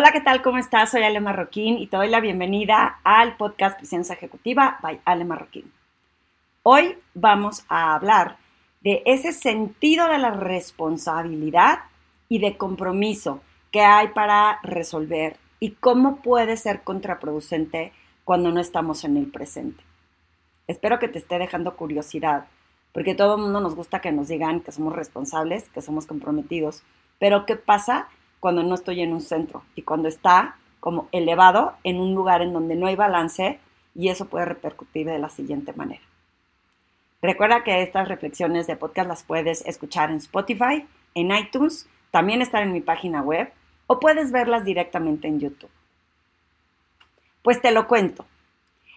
Hola, ¿qué tal? ¿Cómo estás? Soy Ale Marroquín y te doy la bienvenida al podcast Presencia Ejecutiva by Ale Marroquín. Hoy vamos a hablar de ese sentido de la responsabilidad y de compromiso que hay para resolver y cómo puede ser contraproducente cuando no estamos en el presente. Espero que te esté dejando curiosidad, porque todo el mundo nos gusta que nos digan que somos responsables, que somos comprometidos, pero ¿qué pasa? Cuando no estoy en un centro y cuando está como elevado en un lugar en donde no hay balance y eso puede repercutir de la siguiente manera. Recuerda que estas reflexiones de podcast las puedes escuchar en Spotify, en iTunes, también están en mi página web o puedes verlas directamente en YouTube. Pues te lo cuento.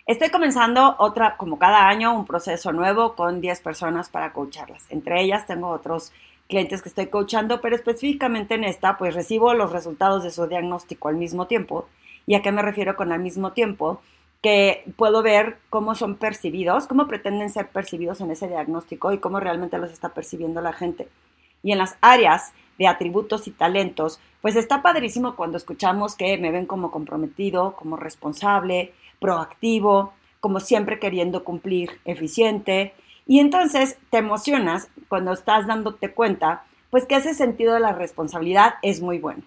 Estoy comenzando otra, como cada año, un proceso nuevo con 10 personas para coacharlas. Entre ellas tengo otros clientes que estoy coachando, pero específicamente en esta, pues recibo los resultados de su diagnóstico al mismo tiempo. ¿Y a qué me refiero con al mismo tiempo? Que puedo ver cómo son percibidos, cómo pretenden ser percibidos en ese diagnóstico y cómo realmente los está percibiendo la gente. Y en las áreas de atributos y talentos, pues está padrísimo cuando escuchamos que me ven como comprometido, como responsable, proactivo, como siempre queriendo cumplir, eficiente, y entonces te emocionas cuando estás dándote cuenta, pues que ese sentido de la responsabilidad es muy bueno.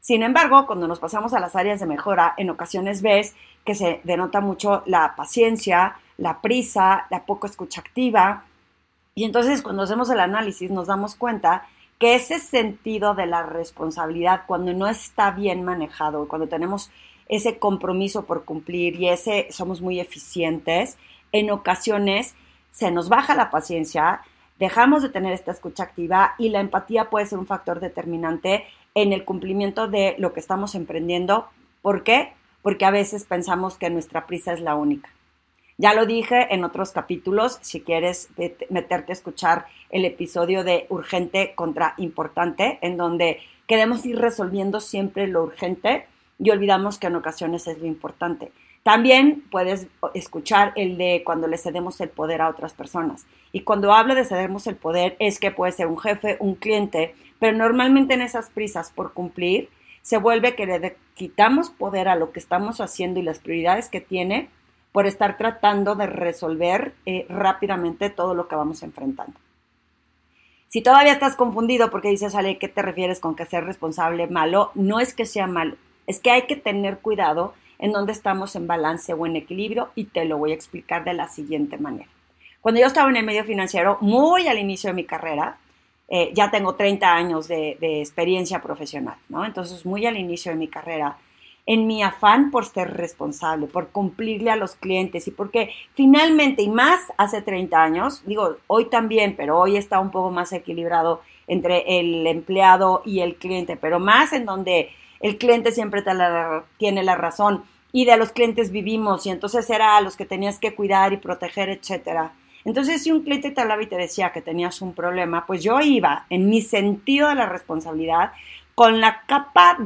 Sin embargo, cuando nos pasamos a las áreas de mejora, en ocasiones ves que se denota mucho la paciencia, la prisa, la poco escucha activa. Y entonces cuando hacemos el análisis nos damos cuenta que ese sentido de la responsabilidad, cuando no está bien manejado, cuando tenemos ese compromiso por cumplir y ese somos muy eficientes, en ocasiones se nos baja la paciencia, dejamos de tener esta escucha activa y la empatía puede ser un factor determinante en el cumplimiento de lo que estamos emprendiendo. ¿Por qué? Porque a veces pensamos que nuestra prisa es la única. Ya lo dije en otros capítulos, si quieres meterte a escuchar el episodio de urgente contra importante, en donde queremos ir resolviendo siempre lo urgente y olvidamos que en ocasiones es lo importante. También puedes escuchar el de cuando le cedemos el poder a otras personas. Y cuando hablo de cedemos el poder es que puede ser un jefe, un cliente, pero normalmente en esas prisas por cumplir se vuelve que le quitamos poder a lo que estamos haciendo y las prioridades que tiene por estar tratando de resolver eh, rápidamente todo lo que vamos enfrentando. Si todavía estás confundido porque dices, Ale, ¿qué te refieres con que ser responsable malo? No es que sea malo, es que hay que tener cuidado en donde estamos en balance o en equilibrio y te lo voy a explicar de la siguiente manera. Cuando yo estaba en el medio financiero, muy al inicio de mi carrera, eh, ya tengo 30 años de, de, experiencia profesional, ¿no? Entonces, muy al inicio de mi carrera, en mi afán por ser responsable, por cumplirle a los clientes y porque finalmente, y más hace 30 años, digo, hoy también, pero hoy está un poco más equilibrado entre el empleado y el cliente, pero más en donde el cliente siempre tiene la razón y de los clientes vivimos y entonces era a los que tenías que cuidar y proteger, etcétera. Entonces, si un cliente te hablaba y te decía que tenías un problema, pues yo iba en mi sentido de la responsabilidad con la capa,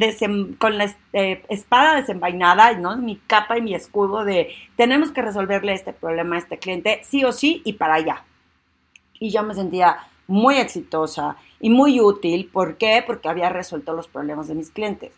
con la eh, espada desenvainada, ¿no? Mi capa y mi escudo de tenemos que resolverle este problema a este cliente, sí o sí, y para allá. Y yo me sentía muy exitosa y muy útil. ¿Por qué? Porque había resuelto los problemas de mis clientes.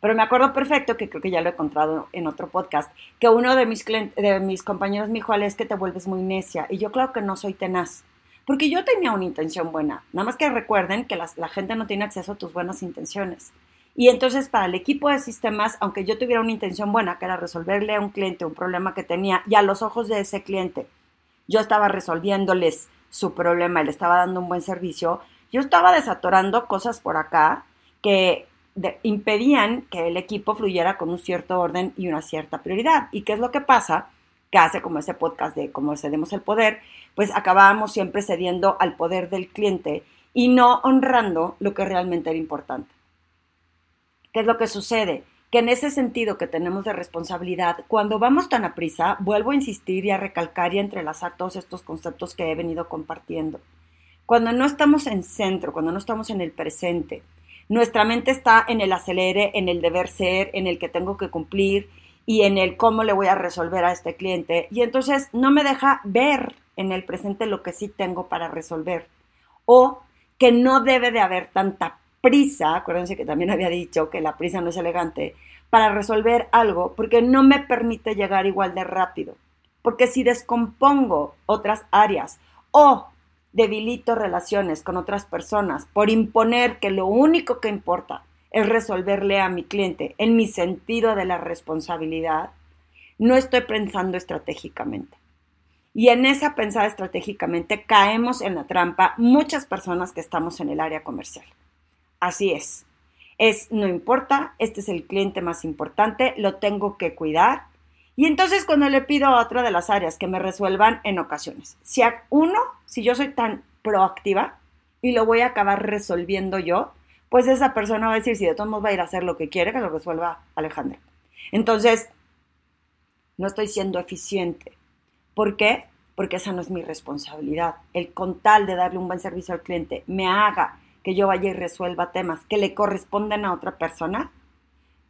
Pero me acuerdo perfecto, que creo que ya lo he encontrado en otro podcast, que uno de mis, de mis compañeros me dijo, es que te vuelves muy necia. Y yo claro que no soy tenaz. Porque yo tenía una intención buena. Nada más que recuerden que la gente no tiene acceso a tus buenas intenciones. Y entonces para el equipo de sistemas, aunque yo tuviera una intención buena, que era resolverle a un cliente un problema que tenía, y a los ojos de ese cliente, yo estaba resolviéndoles su problema y le estaba dando un buen servicio, yo estaba desatorando cosas por acá que impedían que el equipo fluyera con un cierto orden y una cierta prioridad. ¿Y qué es lo que pasa? Que hace como ese podcast de cómo cedemos el poder, pues acabábamos siempre cediendo al poder del cliente y no honrando lo que realmente era importante. ¿Qué es lo que sucede? Que en ese sentido que tenemos de responsabilidad, cuando vamos tan a prisa, vuelvo a insistir y a recalcar y a entrelazar todos estos conceptos que he venido compartiendo. Cuando no estamos en centro, cuando no estamos en el presente, nuestra mente está en el acelere, en el deber ser, en el que tengo que cumplir y en el cómo le voy a resolver a este cliente. Y entonces no me deja ver en el presente lo que sí tengo para resolver. O que no debe de haber tanta prisa, acuérdense que también había dicho que la prisa no es elegante, para resolver algo porque no me permite llegar igual de rápido. Porque si descompongo otras áreas o debilito relaciones con otras personas por imponer que lo único que importa es resolverle a mi cliente en mi sentido de la responsabilidad, no estoy pensando estratégicamente. Y en esa pensada estratégicamente caemos en la trampa muchas personas que estamos en el área comercial. Así es. Es, no importa, este es el cliente más importante, lo tengo que cuidar. Y entonces cuando le pido a otra de las áreas que me resuelvan en ocasiones, si a uno, si yo soy tan proactiva y lo voy a acabar resolviendo yo, pues esa persona va a decir, si de todos modos va a ir a hacer lo que quiere, que lo resuelva Alejandra. Entonces, no estoy siendo eficiente. ¿Por qué? Porque esa no es mi responsabilidad. El con tal de darle un buen servicio al cliente me haga que yo vaya y resuelva temas que le corresponden a otra persona,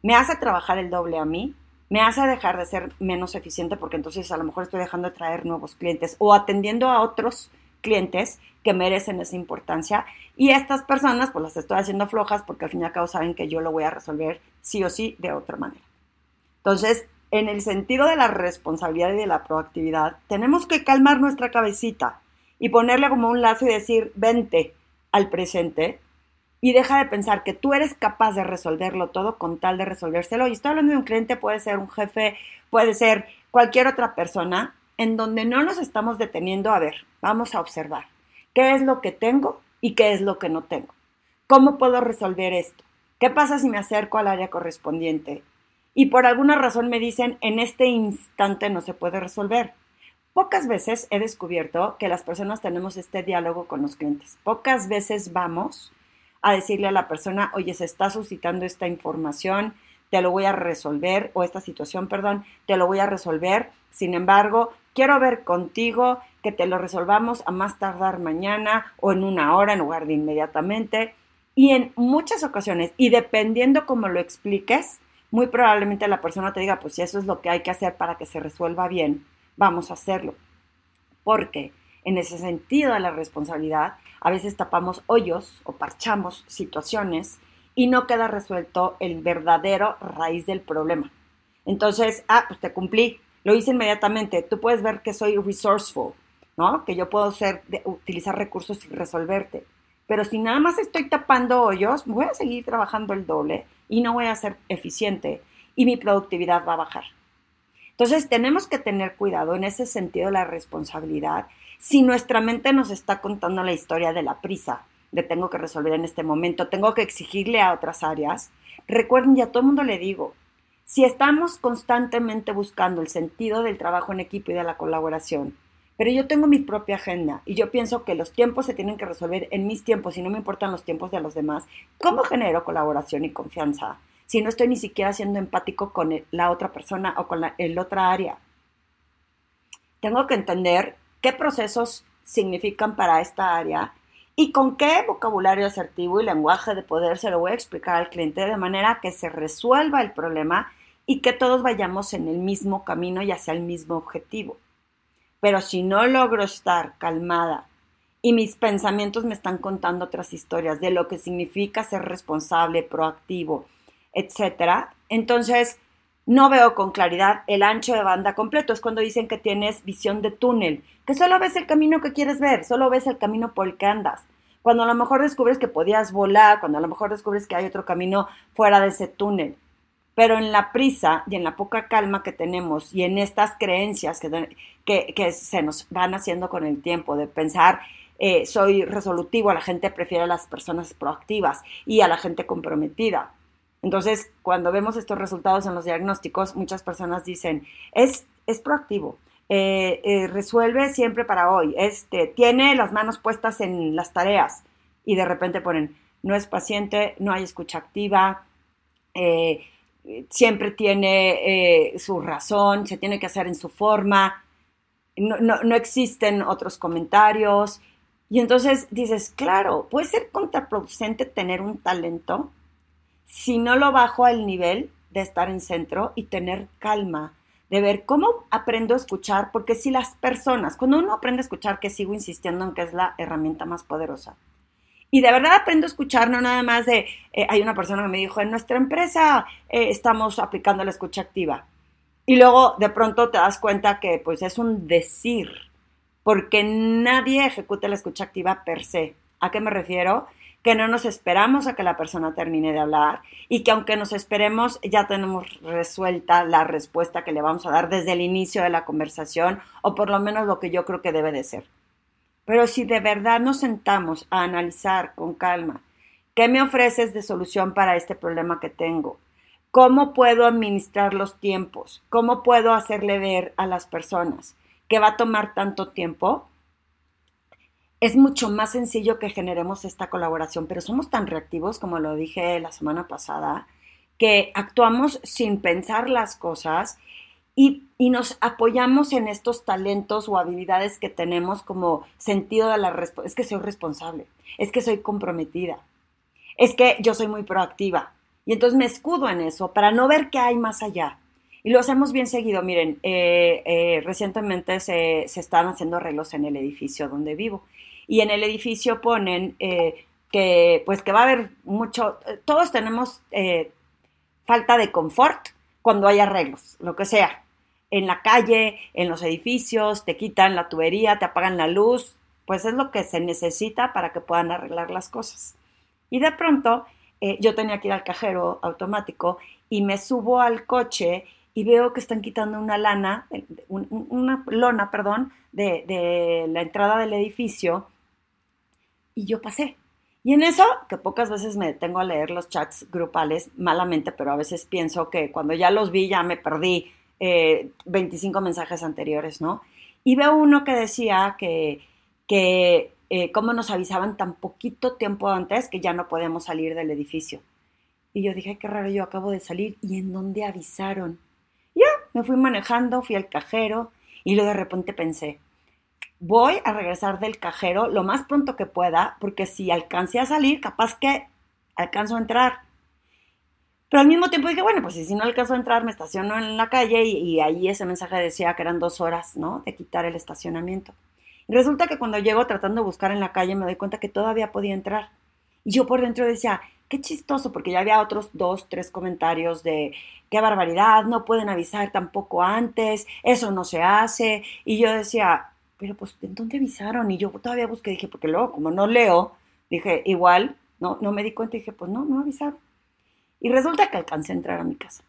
me hace trabajar el doble a mí, me hace dejar de ser menos eficiente porque entonces a lo mejor estoy dejando de traer nuevos clientes o atendiendo a otros clientes que merecen esa importancia y estas personas pues las estoy haciendo flojas porque al fin y al cabo saben que yo lo voy a resolver sí o sí de otra manera. Entonces, en el sentido de la responsabilidad y de la proactividad, tenemos que calmar nuestra cabecita y ponerle como un lazo y decir, vente al presente y deja de pensar que tú eres capaz de resolverlo todo con tal de resolvérselo. Y estoy hablando de un cliente, puede ser un jefe, puede ser cualquier otra persona, en donde no nos estamos deteniendo a ver, vamos a observar qué es lo que tengo y qué es lo que no tengo. ¿Cómo puedo resolver esto? ¿Qué pasa si me acerco al área correspondiente? y por alguna razón me dicen en este instante no se puede resolver. Pocas veces he descubierto que las personas tenemos este diálogo con los clientes. Pocas veces vamos a decirle a la persona, oye, se está suscitando esta información, te lo voy a resolver, o esta situación, perdón, te lo voy a resolver. Sin embargo, quiero ver contigo que te lo resolvamos a más tardar mañana o en una hora en lugar de inmediatamente. Y en muchas ocasiones, y dependiendo cómo lo expliques, muy probablemente la persona te diga, pues si eso es lo que hay que hacer para que se resuelva bien, vamos a hacerlo. Porque en ese sentido de la responsabilidad, a veces tapamos hoyos o parchamos situaciones y no queda resuelto el verdadero raíz del problema. Entonces, ah, pues te cumplí, lo hice inmediatamente. Tú puedes ver que soy resourceful, ¿no? Que yo puedo ser, utilizar recursos y resolverte. Pero si nada más estoy tapando hoyos, voy a seguir trabajando el doble y no voy a ser eficiente y mi productividad va a bajar. Entonces tenemos que tener cuidado en ese sentido de la responsabilidad. Si nuestra mente nos está contando la historia de la prisa, de tengo que resolver en este momento, tengo que exigirle a otras áreas, recuerden, ya todo el mundo le digo, si estamos constantemente buscando el sentido del trabajo en equipo y de la colaboración, pero yo tengo mi propia agenda y yo pienso que los tiempos se tienen que resolver en mis tiempos y no me importan los tiempos de los demás. ¿Cómo genero colaboración y confianza si no estoy ni siquiera siendo empático con la otra persona o con la el otra área? Tengo que entender qué procesos significan para esta área y con qué vocabulario asertivo y lenguaje de poder se lo voy a explicar al cliente de manera que se resuelva el problema y que todos vayamos en el mismo camino y hacia el mismo objetivo. Pero si no logro estar calmada y mis pensamientos me están contando otras historias de lo que significa ser responsable, proactivo, etcétera, entonces no veo con claridad el ancho de banda completo. Es cuando dicen que tienes visión de túnel, que solo ves el camino que quieres ver, solo ves el camino por el que andas. Cuando a lo mejor descubres que podías volar, cuando a lo mejor descubres que hay otro camino fuera de ese túnel. Pero en la prisa y en la poca calma que tenemos y en estas creencias que, que, se nos van haciendo con el tiempo, de pensar, eh, soy resolutivo, a la gente prefiere a las personas proactivas y a la gente comprometida. Entonces, cuando vemos estos resultados en los diagnósticos, muchas personas dicen, es, es proactivo, eh, eh, resuelve siempre para hoy, este, tiene las manos puestas en las tareas y de repente ponen, no es paciente, no hay escucha activa, eh, siempre tiene su razón, se tiene que hacer en su forma, no, no, existen otros comentarios. Y entonces dices, claro, puede ser contraproducente tener un talento si no lo bajo al nivel de estar en centro y tener calma, de ver cómo aprendo a escuchar, porque si las personas, cuando uno aprende a escuchar, que sigo insistiendo en que es la herramienta más poderosa, Y de verdad aprendo a escuchar, no nada más de, eh, hay una persona que me dijo, en nuestra empresa eh, estamos aplicando la escucha activa. Y luego de pronto te das cuenta que pues es un decir, porque nadie ejecuta la escucha activa per se. ¿A qué me refiero? Que no nos esperamos a que la persona termine de hablar y que aunque nos esperemos ya tenemos resuelta la respuesta que le vamos a dar desde el inicio de la conversación o por lo menos lo que yo creo que debe de ser. Pero si de verdad nos sentamos a analizar con calma, ¿qué me ofreces de solución para este problema que tengo? ¿Cómo puedo administrar los tiempos? ¿Cómo puedo hacerle ver a las personas que va a tomar tanto tiempo? Es mucho más sencillo que generemos esta colaboración, pero somos tan reactivos, como lo dije la semana pasada, que actuamos sin pensar las cosas y, nos apoyamos en estos talentos o habilidades que tenemos como sentido de la responsabilidad. Es que soy responsable, es que soy comprometida, es que yo soy muy proactiva. Y entonces me escudo en eso para no ver qué hay más allá. Y lo hacemos bien seguido. Miren, eh, eh, recientemente se, se, están haciendo arreglos en el edificio donde vivo. Y en el edificio ponen eh, que, pues, que va a haber mucho, todos tenemos falta de confort cuando hay arreglos, lo que sea en la calle, en los edificios, te quitan la tubería, te apagan la luz, pues es lo que se necesita para que puedan arreglar las cosas. Y de pronto eh, yo tenía que ir al cajero automático y me subo al coche y veo que están quitando una lana, una lona, perdón, de, de la entrada del edificio y yo pasé. Y en eso, que pocas veces me detengo a leer los chats grupales, malamente, pero a veces pienso que cuando ya los vi ya me perdí 25 eh, mensajes anteriores, ¿no? Y veo uno que decía que, que eh, cómo nos avisaban tan poquito tiempo antes que ya no podemos salir del edificio. Y yo dije, qué raro, yo acabo de salir. ¿Y en dónde avisaron? Ya, me fui manejando, fui al cajero y luego de repente pensé, voy a regresar del cajero lo más pronto que pueda, porque si alcancé a salir, capaz que alcanzo a entrar. Pero al mismo tiempo dije, bueno, pues si no alcanzo a entrar, me estaciono en la calle y, ahí ese mensaje decía que eran dos horas, ¿no? De quitar el estacionamiento. Y resulta que cuando llego tratando de buscar en la calle me doy cuenta que todavía podía entrar. Y yo por dentro decía, qué chistoso, porque ya había otros dos, tres comentarios de qué barbaridad, no pueden avisar tampoco antes, eso no se hace. Y yo decía, pero pues, ¿en dónde avisaron? Y yo todavía busqué, dije, porque luego, como no leo, dije, igual, no, no me di cuenta, dije, pues no, no avisaron. Y resulta que alcancé a entrar a mi casa.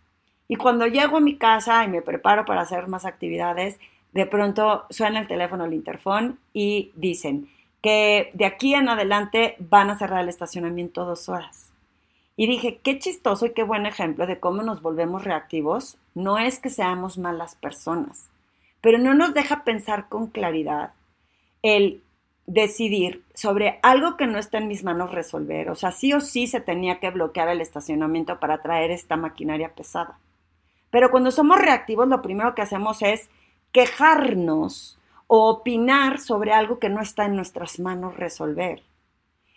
Y cuando llego a mi casa y me preparo para hacer más actividades, de pronto suena el teléfono, el interfón y dicen que de aquí en adelante van a cerrar el estacionamiento dos horas. Y dije, qué chistoso y qué buen ejemplo de cómo nos volvemos reactivos. No es que seamos malas personas, pero no nos deja pensar con claridad el decidir sobre algo que no está en mis manos resolver. O sea, sí o sí se tenía que bloquear el estacionamiento para traer esta maquinaria pesada. Pero cuando somos reactivos, lo primero que hacemos es quejarnos o opinar sobre algo que no está en nuestras manos resolver.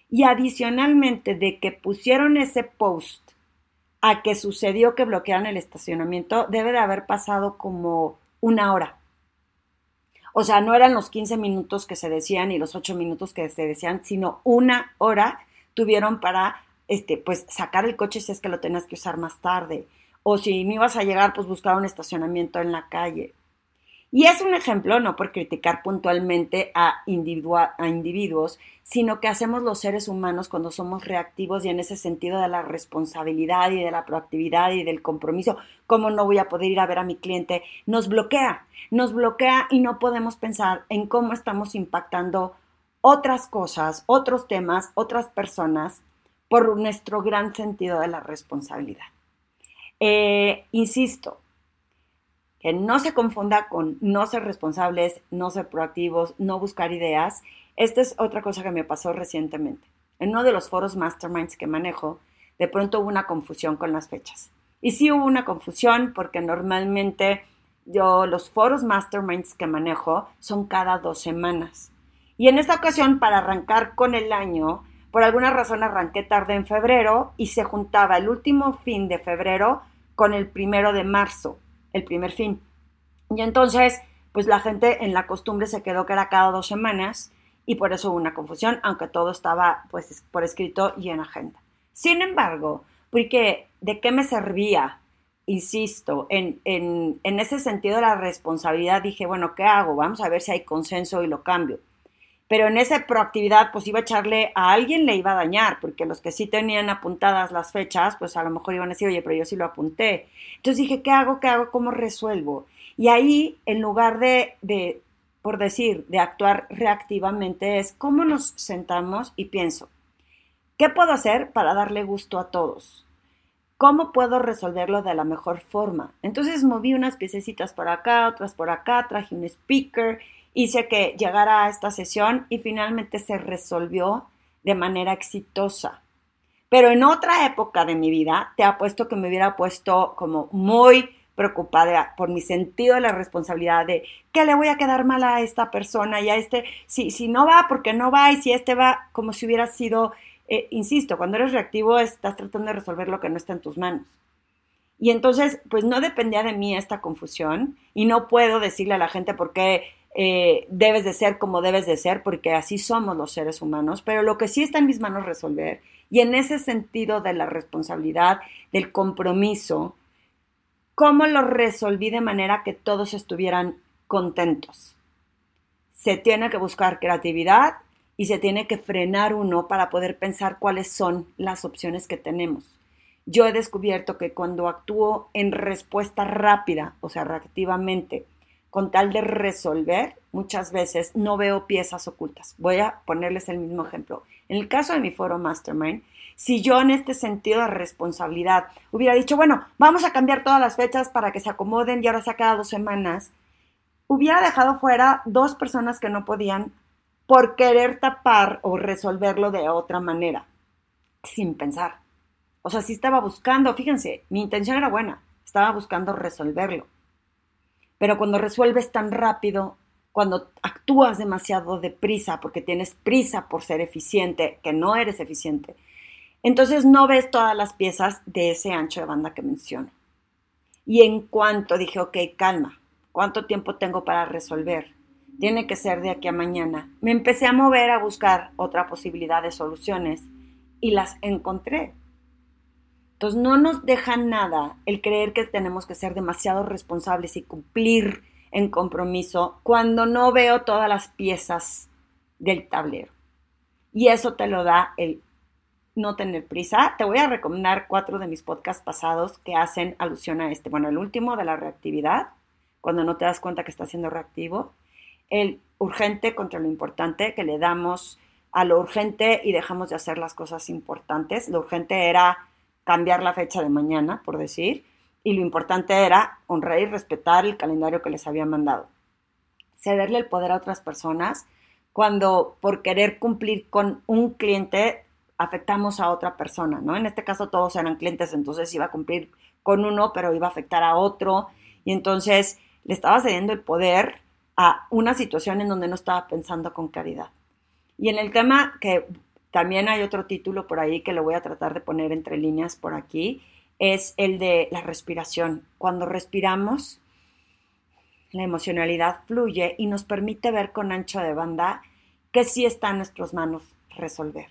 Y adicionalmente de que pusieron ese post a que sucedió que bloquearan el estacionamiento, debe de haber pasado como una hora. O sea, no eran los 15 minutos que se decían y los 8 minutos que se decían, sino una hora tuvieron para, este, pues, sacar el coche si es que lo tenías que usar más tarde. O si no ibas a llegar, pues buscar un estacionamiento en la calle. Y es un ejemplo, no por criticar puntualmente a, individuos, sino que hacemos los seres humanos cuando somos reactivos y en ese sentido de la responsabilidad y de la proactividad y del compromiso, cómo no voy a poder ir a ver a mi cliente, nos bloquea, nos bloquea y no podemos pensar en cómo estamos impactando otras cosas, otros temas, otras personas por nuestro gran sentido de la responsabilidad. Eh, insisto, que no se confunda con no ser responsables, no ser proactivos, no buscar ideas. Esta es otra cosa que me pasó recientemente. En uno de los foros masterminds que manejo, de pronto hubo una confusión con las fechas. Y sí hubo una confusión porque normalmente yo los foros masterminds que manejo son cada dos semanas. Y en esta ocasión, para arrancar con el año, por alguna razón arranqué tarde en febrero y se juntaba el último fin de febrero con el primero de marzo el primer fin. Y entonces, pues la gente en la costumbre se quedó que era cada dos semanas y por eso hubo una confusión, aunque todo estaba pues por escrito y en agenda. Sin embargo, porque ¿de qué me servía? Insisto, en, en, en ese sentido de la responsabilidad dije, bueno, ¿qué hago? Vamos a ver si hay consenso y lo cambio pero en esa proactividad pues iba a echarle a alguien le iba a dañar, porque los que sí tenían apuntadas las fechas, pues a lo mejor iban a decir, oye, pero yo sí lo apunté. Entonces dije, ¿qué hago? ¿Qué hago? ¿Cómo resuelvo? Y ahí, en lugar de, por decir, de actuar reactivamente, es cómo nos sentamos y pienso, ¿qué puedo hacer para darle gusto a todos? ¿Cómo puedo resolverlo de la mejor forma? Entonces moví unas piececitas por acá, otras por acá, traje un speaker hice que llegara a esta sesión y finalmente se resolvió de manera exitosa. Pero en otra época de mi vida, te apuesto que me hubiera puesto como muy preocupada por mi sentido de la responsabilidad de que le voy a quedar mal a esta persona y a este, si, si no va, porque no va, y si este va, como si hubiera sido, eh, insisto, cuando eres reactivo estás tratando de resolver lo que no está en tus manos. Y entonces, pues no dependía de mí esta confusión y no puedo decirle a la gente por qué eh, debes de ser como debes de ser, porque así somos los seres humanos, pero lo que sí está en mis manos resolver, y en ese sentido de la responsabilidad, del compromiso, ¿cómo lo resolví de manera que todos estuvieran contentos? Se tiene que buscar creatividad y se tiene que frenar uno para poder pensar cuáles son las opciones que tenemos. Yo he descubierto que cuando actúo en respuesta rápida, o sea, reactivamente, con tal de resolver, muchas veces no veo piezas ocultas. Voy a ponerles el mismo ejemplo. En el caso de mi foro Mastermind, si yo en este sentido de responsabilidad hubiera dicho, bueno, vamos a cambiar todas las fechas para que se acomoden y ahora se cada dos semanas, hubiera dejado fuera dos personas que no podían por querer tapar o resolverlo de otra manera, sin pensar. O sea, si estaba buscando, fíjense, mi intención era buena, estaba buscando resolverlo. Pero cuando resuelves tan rápido, cuando actúas demasiado deprisa porque tienes prisa por ser eficiente, que no eres eficiente, entonces no ves todas las piezas de ese ancho de banda que menciono. Y en cuanto dije, ok, calma, ¿cuánto tiempo tengo para resolver? Tiene que ser de aquí a mañana. Me empecé a mover a buscar otra posibilidad de soluciones y las encontré. Entonces no nos deja nada el creer que tenemos que ser demasiado responsables y cumplir en compromiso cuando no veo todas las piezas del tablero. Y eso te lo da el no tener prisa. Te voy a recomendar cuatro de mis podcasts pasados que hacen alusión a este. Bueno, el último de la reactividad, cuando no te das cuenta que estás siendo reactivo. El urgente contra lo importante, que le damos a lo urgente y dejamos de hacer las cosas importantes. Lo urgente era cambiar la fecha de mañana, por decir, y lo importante era honrar y respetar el calendario que les había mandado. Cederle el poder a otras personas cuando por querer cumplir con un cliente afectamos a otra persona, ¿no? En este caso todos eran clientes, entonces iba a cumplir con uno, pero iba a afectar a otro, y entonces le estaba cediendo el poder a una situación en donde no estaba pensando con claridad. Y en el tema que también hay otro título por ahí que lo voy a tratar de poner entre líneas por aquí, es el de la respiración. Cuando respiramos, la emocionalidad fluye y nos permite ver con ancho de banda que sí está en nuestras manos resolver.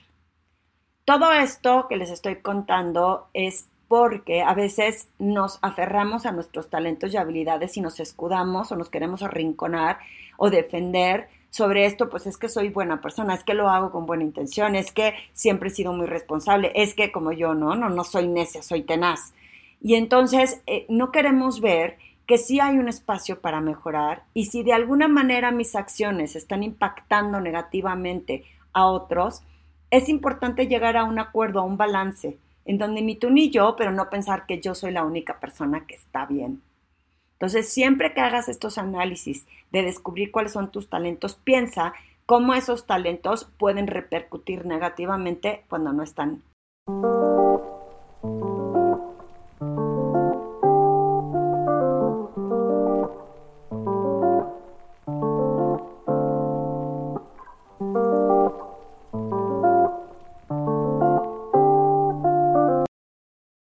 Todo esto que les estoy contando es porque a veces nos aferramos a nuestros talentos y habilidades y nos escudamos o nos queremos arrinconar o defender sobre esto, pues es que soy buena persona, es que lo hago con buena intención, es que siempre he sido muy responsable, es que como yo, no, no, no soy necia, soy tenaz. Y entonces eh, no queremos ver que sí hay un espacio para mejorar y si de alguna manera mis acciones están impactando negativamente a otros, es importante llegar a un acuerdo, a un balance, en donde ni tú ni yo, pero no pensar que yo soy la única persona que está bien. Entonces, siempre que hagas estos análisis de descubrir cuáles son tus talentos, piensa cómo esos talentos pueden repercutir negativamente cuando no están.